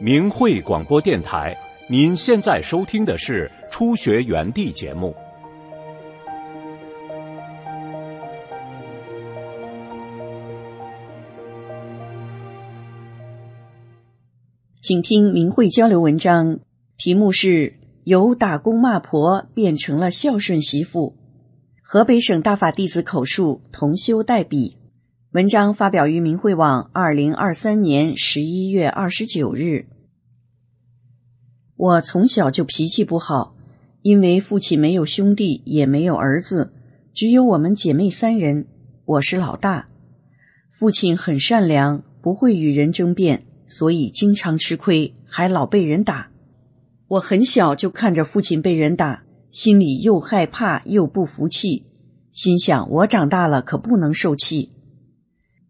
明慧广播电台，您现在收听的是《初学园地》节目。请听明慧交流文章，题目是“由打工骂婆变成了孝顺媳妇”。河北省大法弟子口述，同修代笔。文章发表于明慧网，二零二三年十一月二十九日。我从小就脾气不好，因为父亲没有兄弟，也没有儿子，只有我们姐妹三人，我是老大。父亲很善良，不会与人争辩，所以经常吃亏，还老被人打。我很小就看着父亲被人打，心里又害怕又不服气，心想我长大了可不能受气。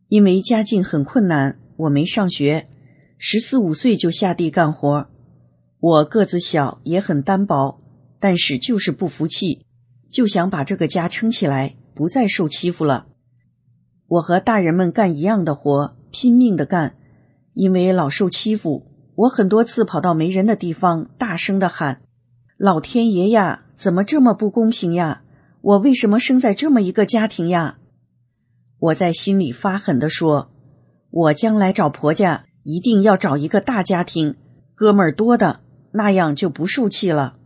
因为家境很困难，我没上学，十四五岁就下地干活。我个子小，也很单薄，但是就是不服气，就想把这个家撑起来，不再受欺负了。我和大人们干一样的活，拼命的干，因为老受欺负，我很多次跑到没人的地方，大声的喊：“老天爷呀，怎么这么不公平呀？我为什么生在这么一个家庭呀？”我在心里发狠的说：“我将来找婆家，一定要找一个大家庭，哥们儿多的，那样就不受气了。”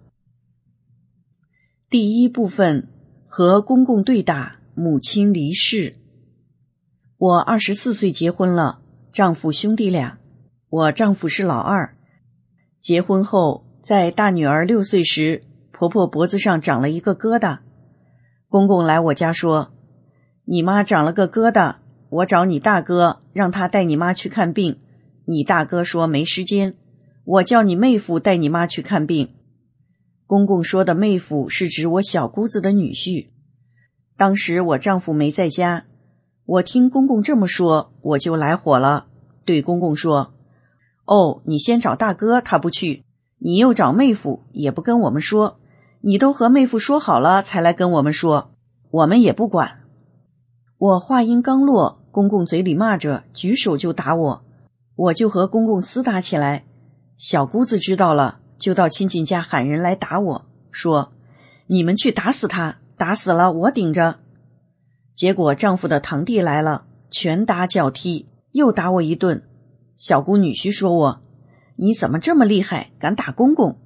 第一部分和公公对打，母亲离世。我二十四岁结婚了，丈夫兄弟俩，我丈夫是老二。结婚后，在大女儿六岁时，婆婆脖子上长了一个疙瘩，公公来我家说。你妈长了个疙瘩，我找你大哥，让他带你妈去看病。你大哥说没时间，我叫你妹夫带你妈去看病。公公说的妹夫是指我小姑子的女婿。当时我丈夫没在家，我听公公这么说，我就来火了，对公公说：“哦，你先找大哥，他不去；你又找妹夫，也不跟我们说。你都和妹夫说好了才来跟我们说，我们也不管。”我话音刚落，公公嘴里骂着，举手就打我，我就和公公厮打起来。小姑子知道了，就到亲戚家喊人来打我，说：“你们去打死他，打死了我顶着。”结果丈夫的堂弟来了，拳打脚踢，又打我一顿。小姑女婿说我：“你怎么这么厉害，敢打公公？”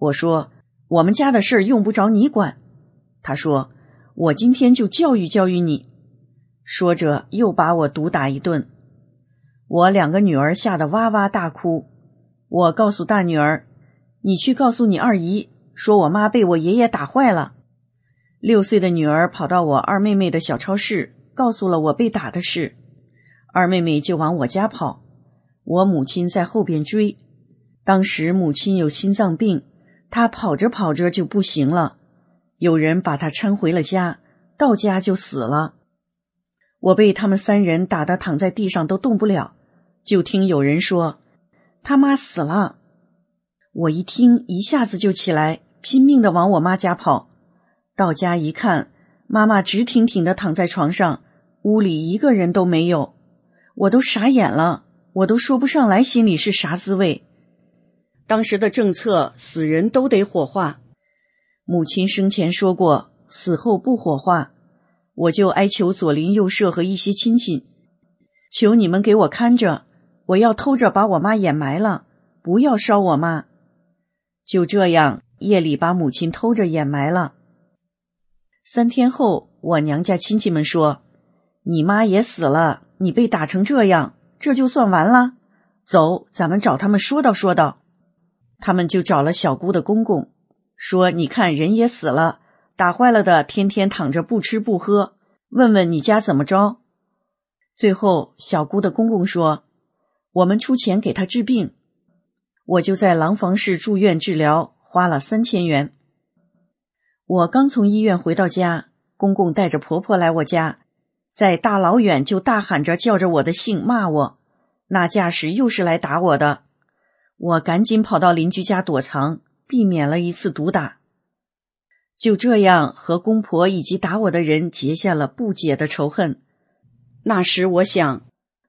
我说：“我们家的事用不着你管。”他说：“我今天就教育教育你。”说着，又把我毒打一顿。我两个女儿吓得哇哇大哭。我告诉大女儿：“你去告诉你二姨，说我妈被我爷爷打坏了。”六岁的女儿跑到我二妹妹的小超市，告诉了我被打的事。二妹妹就往我家跑，我母亲在后边追。当时母亲有心脏病，她跑着跑着就不行了，有人把她搀回了家，到家就死了。我被他们三人打得躺在地上都动不了，就听有人说：“他妈死了。”我一听，一下子就起来，拼命的往我妈家跑。到家一看，妈妈直挺挺的躺在床上，屋里一个人都没有，我都傻眼了，我都说不上来心里是啥滋味。当时的政策，死人都得火化，母亲生前说过，死后不火化。我就哀求左邻右舍和一些亲戚，求你们给我看着，我要偷着把我妈掩埋了，不要烧我妈。就这样，夜里把母亲偷着掩埋了。三天后，我娘家亲戚们说：“你妈也死了，你被打成这样，这就算完了？走，咱们找他们说道说道。”他们就找了小姑的公公，说：“你看，人也死了。”打坏了的，天天躺着不吃不喝。问问你家怎么着？最后，小姑的公公说：“我们出钱给他治病。”我就在廊坊市住院治疗，花了三千元。我刚从医院回到家，公公带着婆婆来我家，在大老远就大喊着叫着我的姓骂我，那架势又是来打我的。我赶紧跑到邻居家躲藏，避免了一次毒打。就这样和公婆以及打我的人结下了不解的仇恨。那时我想，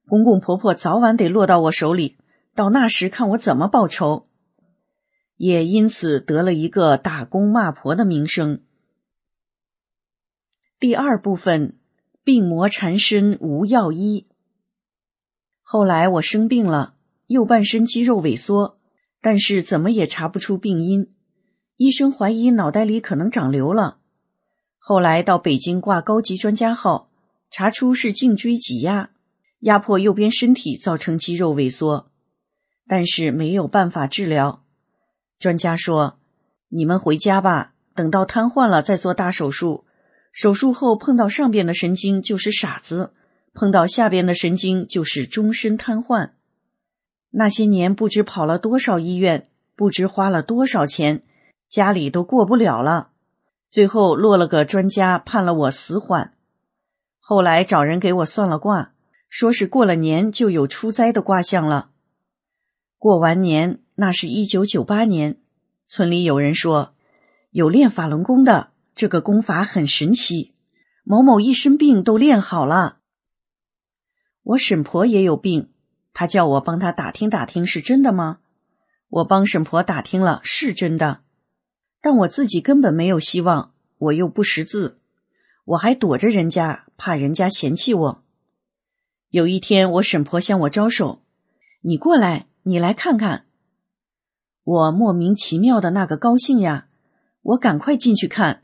公公婆婆早晚得落到我手里，到那时看我怎么报仇。也因此得了一个打工骂婆的名声。第二部分，病魔缠身无药医。后来我生病了，右半身肌肉萎缩，但是怎么也查不出病因。医生怀疑脑袋里可能长瘤了。后来到北京挂高级专家号，查出是颈椎挤压，压迫右边身体，造成肌肉萎缩，但是没有办法治疗。专家说：“你们回家吧，等到瘫痪了再做大手术。手术后碰到上边的神经就是傻子，碰到下边的神经就是终身瘫痪。”那些年不知跑了多少医院，不知花了多少钱，家里都过不了了。最后落了个专家判了我死缓，后来找人给我算了卦，说是过了年就有出灾的卦象了。过完年，那是一九九八年，村里有人说有练法轮功的，这个功法很神奇，某某一身病都练好了。我婶婆也有病，她叫我帮她打听打听是真的吗？我帮婶婆打听了，是真的。但我自己根本没有希望，我又不识字，我还躲着人家，怕人家嫌弃我。有一天，我婶婆向我招手：“你过来，你来看看。”我莫名其妙的那个高兴呀！我赶快进去看，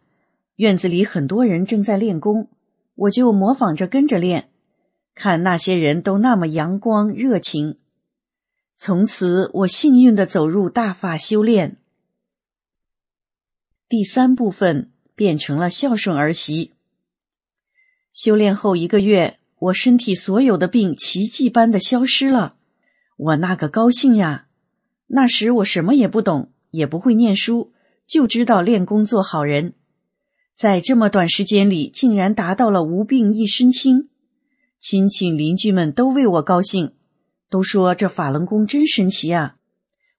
院子里很多人正在练功，我就模仿着跟着练，看那些人都那么阳光热情。从此，我幸运的走入大法修炼。第三部分变成了孝顺儿媳。修炼后一个月，我身体所有的病奇迹般的消失了，我那个高兴呀！那时我什么也不懂，也不会念书，就知道练功做好人。在这么短时间里，竟然达到了无病一身轻，亲戚邻居们都为我高兴，都说这法轮功真神奇啊！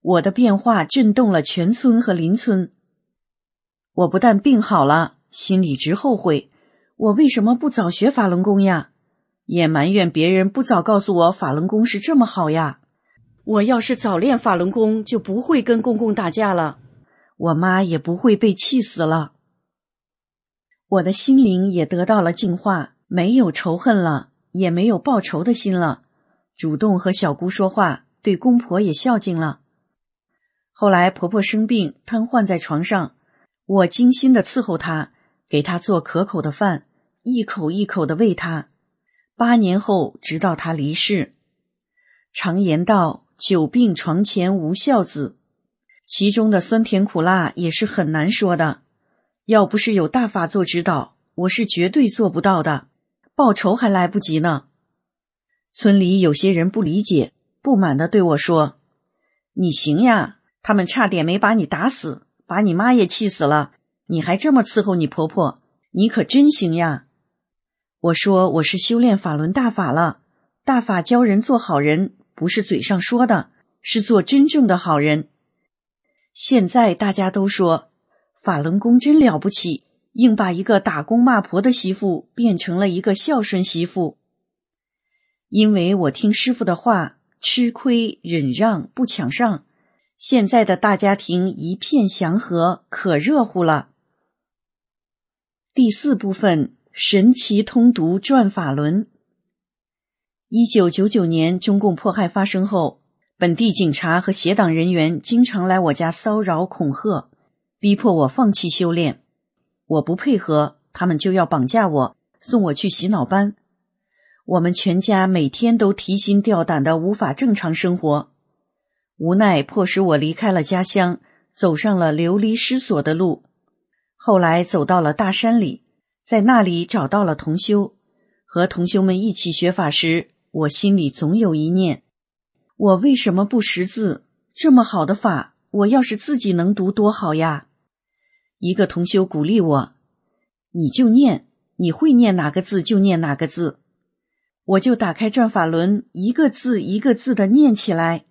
我的变化震动了全村和邻村。我不但病好了，心里直后悔，我为什么不早学法轮功呀？也埋怨别人不早告诉我法轮功是这么好呀！我要是早练法轮功，就不会跟公公打架了，我妈也不会被气死了。我的心灵也得到了净化，没有仇恨了，也没有报仇的心了，主动和小姑说话，对公婆也孝敬了。后来婆婆生病，瘫痪在床上。我精心的伺候他，给他做可口的饭，一口一口的喂他。八年后，直到他离世。常言道：“久病床前无孝子。”其中的酸甜苦辣也是很难说的。要不是有大法做指导，我是绝对做不到的。报仇还来不及呢。村里有些人不理解，不满的对我说：“你行呀，他们差点没把你打死。”把你妈也气死了，你还这么伺候你婆婆，你可真行呀！我说我是修炼法轮大法了，大法教人做好人，不是嘴上说的，是做真正的好人。现在大家都说法轮功真了不起，硬把一个打工骂婆的媳妇变成了一个孝顺媳妇。因为我听师傅的话，吃亏忍让不抢上。现在的大家庭一片祥和，可热乎了。第四部分：神奇通读转法轮。一九九九年中共迫害发生后，本地警察和协党人员经常来我家骚扰恐吓，逼迫我放弃修炼。我不配合，他们就要绑架我，送我去洗脑班。我们全家每天都提心吊胆的，无法正常生活。无奈迫使我离开了家乡，走上了流离失所的路。后来走到了大山里，在那里找到了同修，和同修们一起学法时，我心里总有一念：我为什么不识字？这么好的法，我要是自己能读多好呀！一个同修鼓励我：“你就念，你会念哪个字就念哪个字。”我就打开转法轮，一个字一个字的念起来。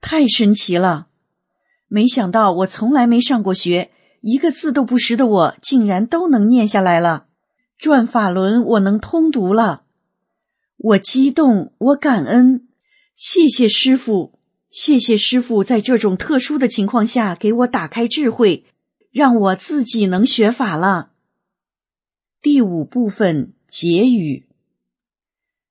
太神奇了！没想到我从来没上过学，一个字都不识的我，竟然都能念下来了。转法轮，我能通读了。我激动，我感恩，谢谢师傅，谢谢师傅，在这种特殊的情况下给我打开智慧，让我自己能学法了。第五部分结语：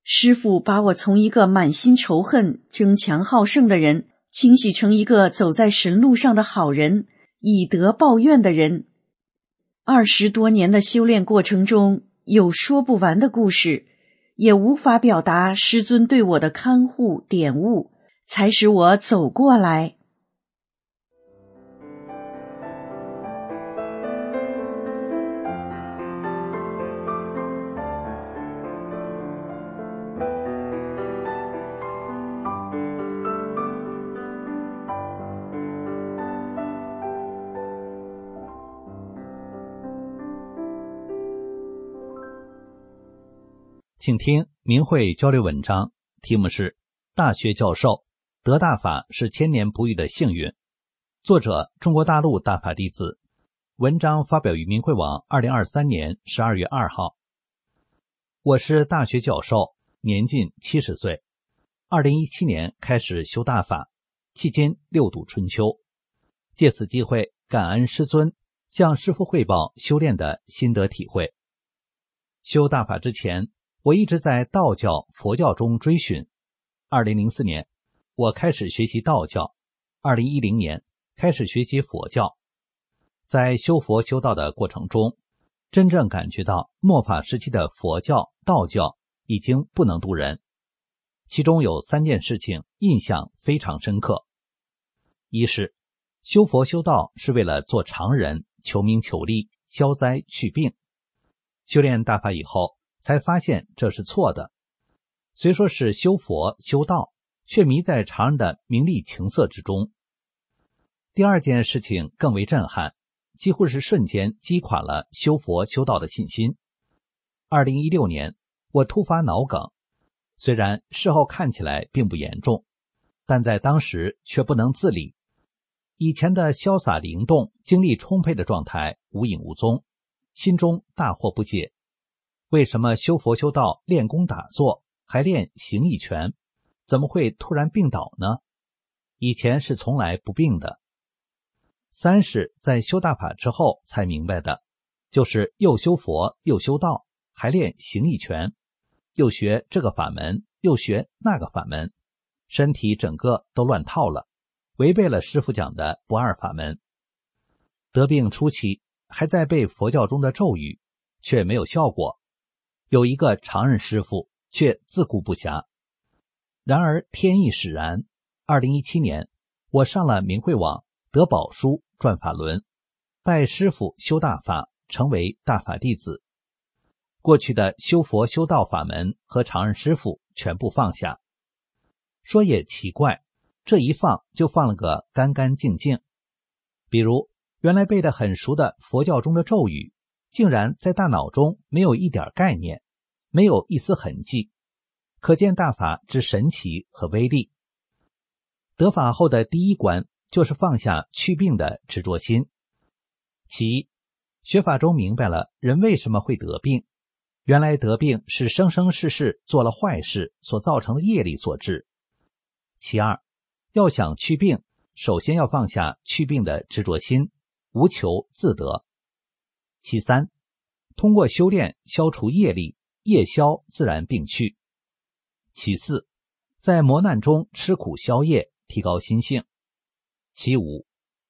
师傅把我从一个满心仇恨、争强好胜的人，清洗成一个走在神路上的好人，以德报怨的人。二十多年的修炼过程中，有说不完的故事。也无法表达师尊对我的看护点悟，才使我走过来。请听明慧交流文章，题目是《大学教授得大法是千年不遇的幸运》，作者中国大陆大法弟子。文章发表于明慧网，二零二三年十二月二号。我是大学教授，年近七十岁，二零一七年开始修大法，期间六度春秋。借此机会感恩师尊，向师父汇报修炼的心得体会。修大法之前。我一直在道教、佛教中追寻。二零零四年，我开始学习道教；二零一零年开始学习佛教。在修佛修道的过程中，真正感觉到末法时期的佛教、道教已经不能渡人。其中有三件事情印象非常深刻：一是修佛修道是为了做常人，求名求利、消灾去病；修炼大法以后。才发现这是错的。虽说是修佛修道，却迷在常人的名利情色之中。第二件事情更为震撼，几乎是瞬间击垮了修佛修道的信心。二零一六年，我突发脑梗，虽然事后看起来并不严重，但在当时却不能自理。以前的潇洒灵动、精力充沛的状态无影无踪，心中大惑不解。为什么修佛修道、练功打坐还练形意拳，怎么会突然病倒呢？以前是从来不病的。三是，在修大法之后才明白的，就是又修佛又修道，还练形意拳，又学这个法门，又学那个法门，身体整个都乱套了，违背了师傅讲的不二法门。得病初期还在背佛教中的咒语，却没有效果。有一个常任师傅，却自顾不暇。然而天意使然，二零一七年，我上了明慧网，得宝书转法轮，拜师傅修大法，成为大法弟子。过去的修佛修道法门和常任师傅全部放下。说也奇怪，这一放就放了个干干净净。比如原来背得很熟的佛教中的咒语。竟然在大脑中没有一点概念，没有一丝痕迹，可见大法之神奇和威力。得法后的第一关就是放下去病的执着心。其一，学法中明白了人为什么会得病，原来得病是生生世世做了坏事所造成的业力所致。其二，要想去病，首先要放下去病的执着心，无求自得。其三，通过修炼消除业力，业消自然病去。其四，在磨难中吃苦消业，提高心性。其五，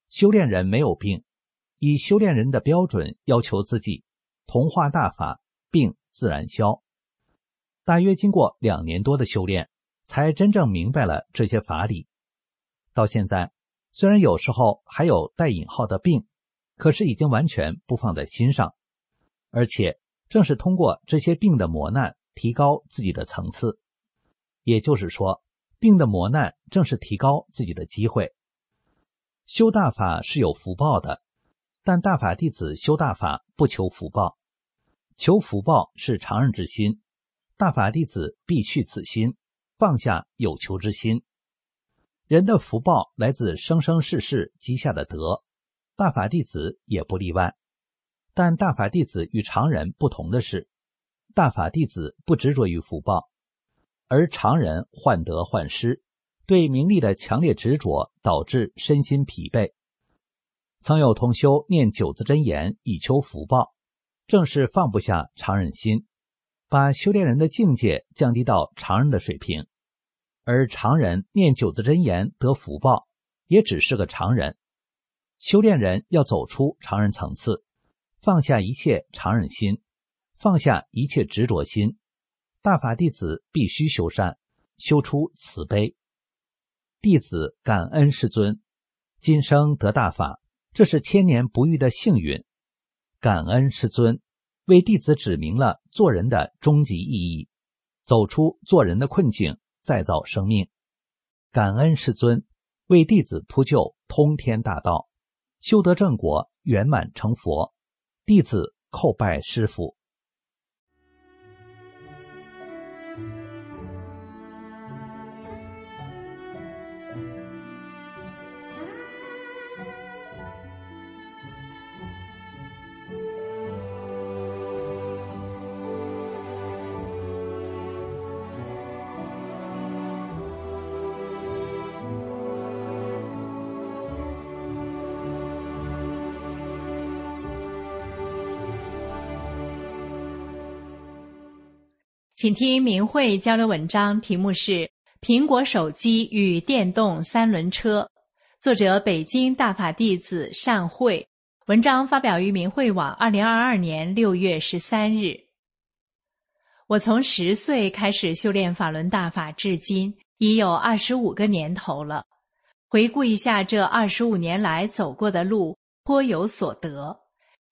修炼人没有病，以修炼人的标准要求自己，同化大法，病自然消。大约经过两年多的修炼，才真正明白了这些法理。到现在，虽然有时候还有带引号的病。可是已经完全不放在心上，而且正是通过这些病的磨难，提高自己的层次。也就是说，病的磨难正是提高自己的机会。修大法是有福报的，但大法弟子修大法不求福报，求福报是常人之心。大法弟子必去此心，放下有求之心。人的福报来自生生世世积下的德。大法弟子也不例外，但大法弟子与常人不同的是，大法弟子不执着于福报，而常人患得患失，对名利的强烈执着导致身心疲惫。曾有同修念九字真言以求福报，正是放不下常人心，把修炼人的境界降低到常人的水平。而常人念九字真言得福报，也只是个常人。修炼人要走出常人层次，放下一切常人心，放下一切执着心。大法弟子必须修善，修出慈悲。弟子感恩师尊，今生得大法。这是千年不遇的幸运，感恩师尊为弟子指明了做人的终极意义，走出做人的困境，再造生命。感恩师尊为弟子铺就通天大道，修得正果，圆满成佛。弟子叩拜师傅。请听明慧交流文章，题目是《苹果手机与电动三轮车》，作者北京大法弟子善慧。文章发表于明慧网，二零二二年六月十三日。我从十岁开始修炼法轮大法，至今已有二十五个年头了。回顾一下这二十五年来走过的路，颇有所得。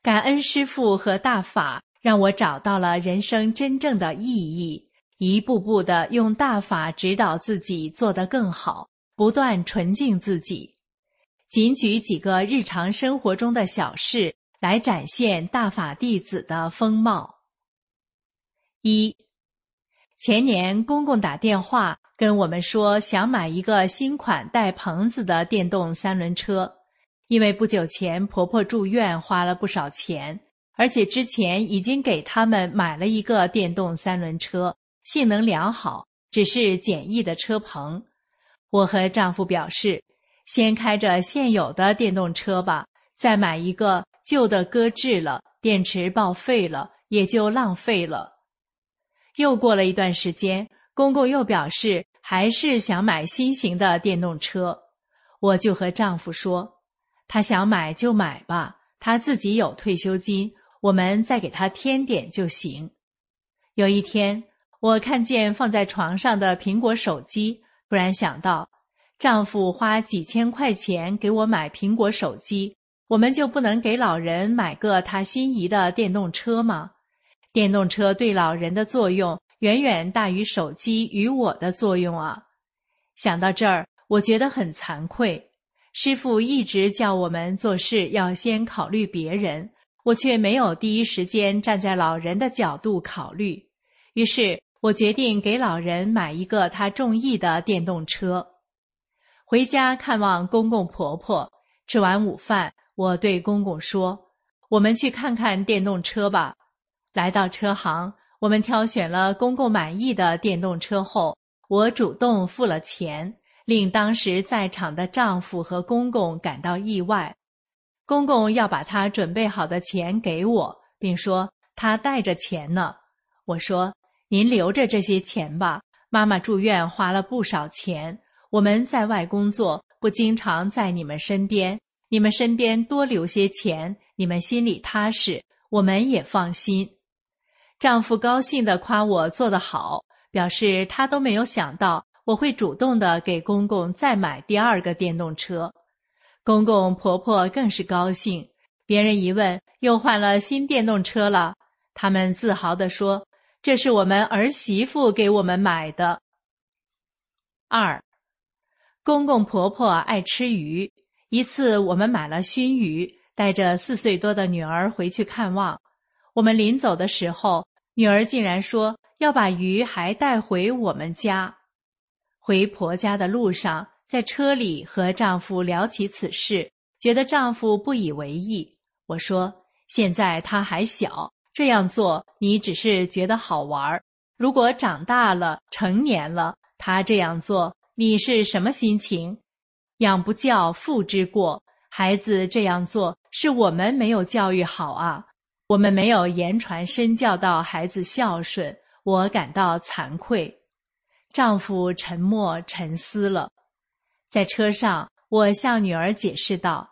感恩师父和大法。让我找到了人生真正的意义，一步步的用大法指导自己做得更好，不断纯净自己。仅举几个日常生活中的小事来展现大法弟子的风貌。一，前年公公打电话跟我们说，想买一个新款带棚子的电动三轮车，因为不久前婆婆住院花了不少钱。而且之前已经给他们买了一个电动三轮车，性能良好，只是简易的车棚。我和丈夫表示，先开着现有的电动车吧，再买一个旧的搁置了，电池报废了，也就浪费了。又过了一段时间，公公又表示还是想买新型的电动车，我就和丈夫说，他想买就买吧，他自己有退休金。我们再给他添点就行。有一天，我看见放在床上的苹果手机，突然想到，丈夫花几千块钱给我买苹果手机，我们就不能给老人买个他心仪的电动车吗？电动车对老人的作用远远大于手机与我的作用啊！想到这儿，我觉得很惭愧。师傅一直叫我们做事要先考虑别人。我却没有第一时间站在老人的角度考虑，于是我决定给老人买一个他中意的电动车。回家看望公公婆婆，吃完午饭，我对公公说：“我们去看看电动车吧。”来到车行，我们挑选了公公满意的电动车后，我主动付了钱，令当时在场的丈夫和公公感到意外。公公要把他准备好的钱给我，并说他带着钱呢。我说：“您留着这些钱吧，妈妈住院花了不少钱。我们在外工作，不经常在你们身边，你们身边多留些钱，你们心里踏实，我们也放心。”丈夫高兴地夸我做得好，表示他都没有想到我会主动的给公公再买第二个电动车。公公婆婆更是高兴。别人一问，又换了新电动车了。他们自豪地说：“这是我们儿媳妇给我们买的。”二，公公婆婆爱吃鱼。一次，我们买了熏鱼，带着四岁多的女儿回去看望。我们临走的时候，女儿竟然说要把鱼还带回我们家。回婆家的路上。在车里和丈夫聊起此事，觉得丈夫不以为意。我说：“现在他还小，这样做你只是觉得好玩如果长大了、成年了，他这样做，你是什么心情？养不教，父之过。孩子这样做，是我们没有教育好啊，我们没有言传身教到孩子孝顺，我感到惭愧。丈夫沉默沉思了，在车上，我向女儿解释道：“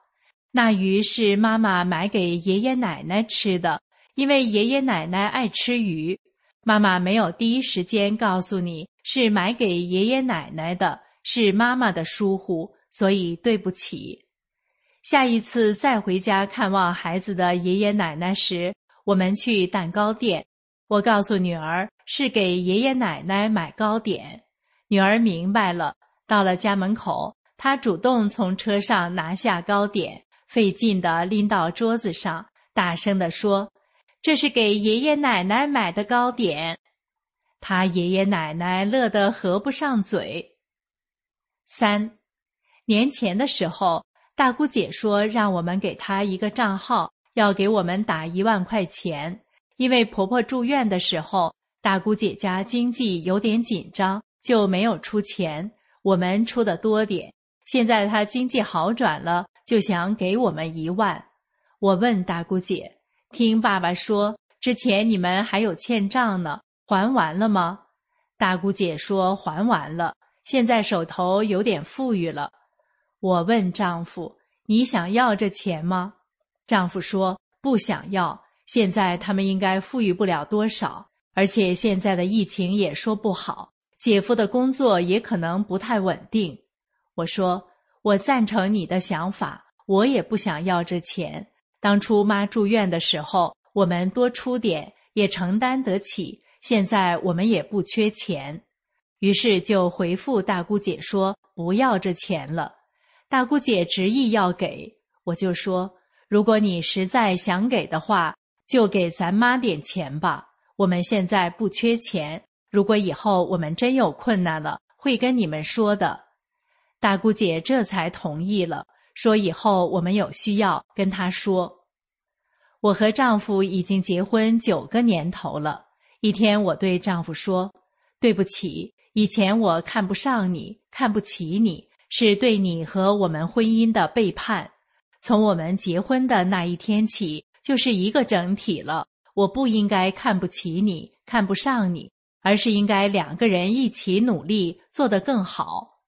那鱼是妈妈买给爷爷奶奶吃的，因为爷爷奶奶爱吃鱼。妈妈没有第一时间告诉你是买给爷爷奶奶的，是妈妈的疏忽，所以对不起。”下一次再回家看望孩子的爷爷奶奶时，我们去蛋糕店。我告诉女儿是给爷爷奶奶买糕点，女儿明白了。到了家门口，她主动从车上拿下糕点，费劲地拎到桌子上，大声地说：“这是给爷爷奶奶买的糕点。”他爷爷奶奶乐得合不上嘴。三年前的时候。大姑姐说：“让我们给她一个账号，要给我们打一万块钱。因为婆婆住院的时候，大姑姐家经济有点紧张，就没有出钱，我们出的多点。现在他经济好转了，就想给我们一万。我问大姑姐：听爸爸说，之前你们还有欠账呢，还完了吗？大姑姐说还完了，现在手头有点富裕了。”我问丈夫：“你想要这钱吗？”丈夫说：“不想要。现在他们应该富裕不了多少，而且现在的疫情也说不好，姐夫的工作也可能不太稳定。”我说：“我赞成你的想法，我也不想要这钱。当初妈住院的时候，我们多出点也承担得起。现在我们也不缺钱。”于是就回复大姑姐说：“不要这钱了。”大姑姐执意要给，我就说：如果你实在想给的话，就给咱妈点钱吧。我们现在不缺钱，如果以后我们真有困难了，会跟你们说的。大姑姐这才同意了，说以后我们有需要跟她说。我和丈夫已经结婚九个年头了。一天，我对丈夫说：“对不起，以前我看不上你，看不起你。”是对你和我们婚姻的背叛。从我们结婚的那一天起，就是一个整体了。我不应该看不起你，看不上你，而是应该两个人一起努力，做得更好。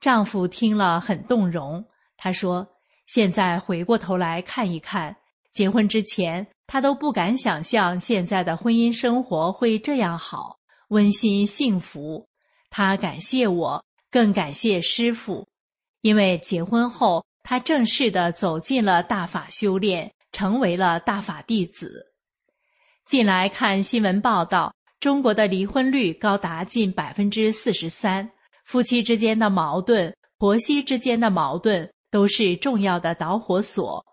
丈夫听了很动容，他说：“现在回过头来看一看，结婚之前他都不敢想象现在的婚姻生活会这样好，温馨幸福。”他感谢我。更感谢师傅，因为结婚后，他正式的走进了大法修炼，成为了大法弟子。近来看新闻报道，中国的离婚率高达近百分之四十三，夫妻之间的矛盾、婆媳之间的矛盾都是重要的导火索。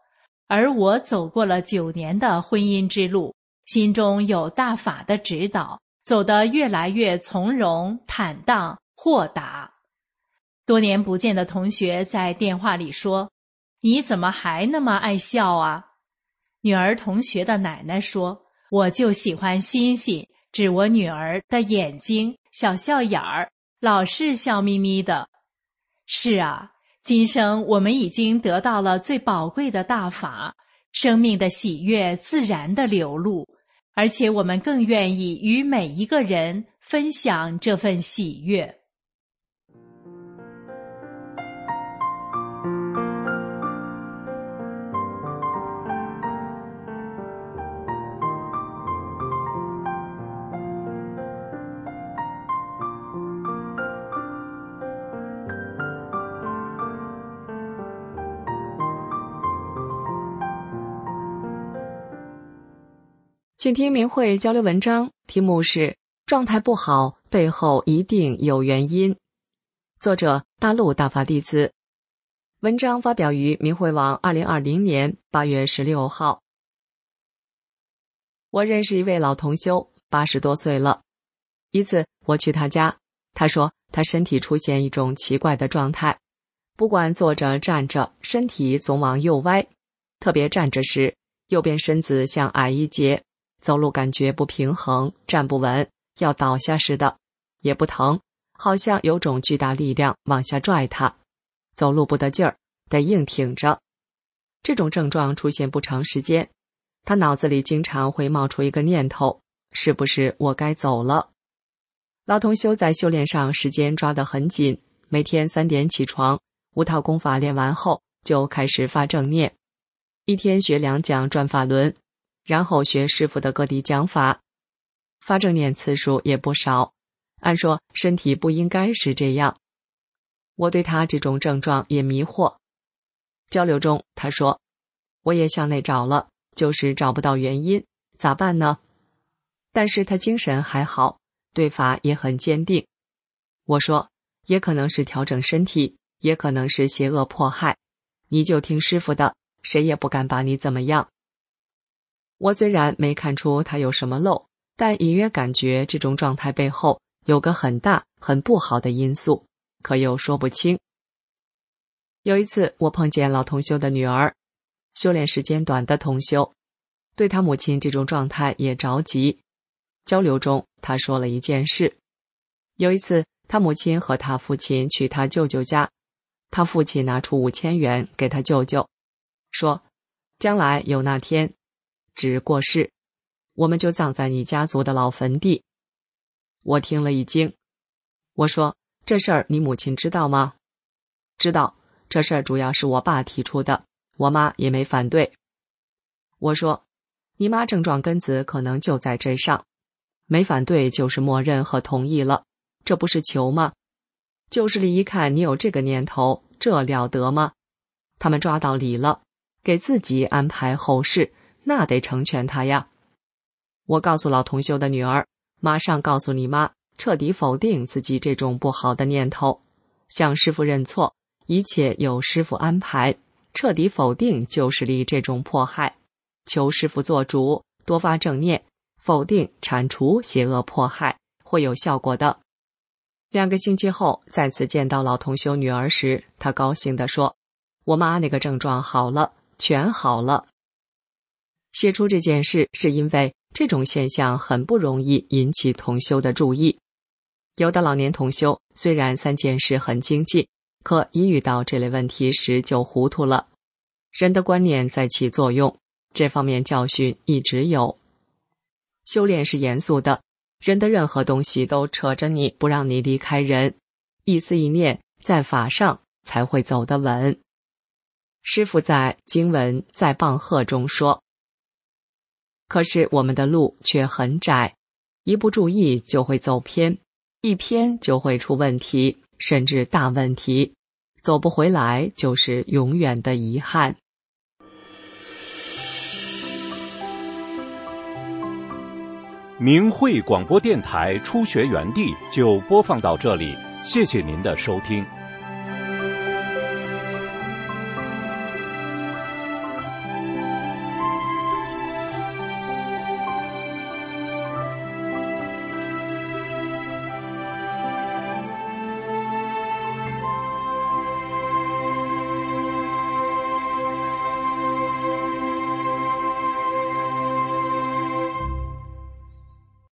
而我走过了九年的婚姻之路，心中有大法的指导，走得越来越从容、坦荡、豁达。多年不见的同学在电话里说：“你怎么还那么爱笑啊？”女儿同学的奶奶说：“我就喜欢星星，指我女儿的眼睛，小笑眼儿，老是笑眯眯的。”是啊，今生我们已经得到了最宝贵的大法，生命的喜悦自然的流露，而且我们更愿意与每一个人分享这份喜悦。请听明慧交流文章，题目是“状态不好背后一定有原因”，作者大陆大法弟子。文章发表于明慧网，二零二零年八月十六号。我认识一位老同修，八十多岁了。一次我去他家，他说他身体出现一种奇怪的状态，不管坐着站着，身体总往右歪，特别站着时，右边身子像矮一截。走路感觉不平衡，站不稳，要倒下似的，也不疼，好像有种巨大力量往下拽他，走路不得劲儿，得硬挺着。这种症状出现不长时间，他脑子里经常会冒出一个念头：是不是我该走了？老同修在修炼上时间抓得很紧，每天三点起床，五套功法练完后就开始发正念，一天学两讲转法轮，然后学师傅的各地讲法，发正念次数也不少。按说身体不应该是这样，我对他这种症状也迷惑。交流中，他说：“我也向内找了，就是找不到原因，咋办呢？”但是他精神还好，对法也很坚定。我说：“也可能是调整身体，也可能是邪恶迫害，你就听师傅的，谁也不敢把你怎么样。”我虽然没看出他有什么漏，但隐约感觉这种状态背后有个很大、很不好的因素，可又说不清。有一次，我碰见老同修的女儿，修炼时间短的同修，对他母亲这种状态也着急。交流中，他说了一件事：有一次，他母亲和他父亲去他舅舅家，他父亲拿出五千元给他舅舅，说：“将来有那天，指过世，我们就葬在你家族的老坟地。”我听了一惊，我说：“这事儿你母亲知道吗？”知道。这事儿主要是我爸提出的，我妈也没反对。我说：“你妈症状根子可能就在这上，没反对就是默认和同意了，这不是求吗？旧势力一看你有这个念头，这了得吗？他们抓到理了，给自己安排后事，那得成全他呀。”我告诉老同修的女儿，马上告诉你妈，彻底否定自己这种不好的念头，向师傅认错。一切有师傅安排，彻底否定旧势力这种迫害，求师傅做主，多发正念，否定铲除邪恶迫害，会有效果的。两个星期后再次见到老同修女儿时，她高兴地说：“我妈那个症状好了，全好了。”写出这件事是因为这种现象很不容易引起同修的注意。有的老年同修虽然三件事很精进。可一遇到这类问题时就糊涂了，人的观念在起作用，这方面教训一直有。修炼是严肃的，人的任何东西都扯着你不让你离开人，一思一念在法上才会走得稳。师傅在经文在棒喝中说：“可是我们的路却很窄，一不注意就会走偏，一偏就会出问题。”甚至大问题，走不回来就是永远的遗憾。明慧广播电台初学园地就播放到这里，谢谢您的收听。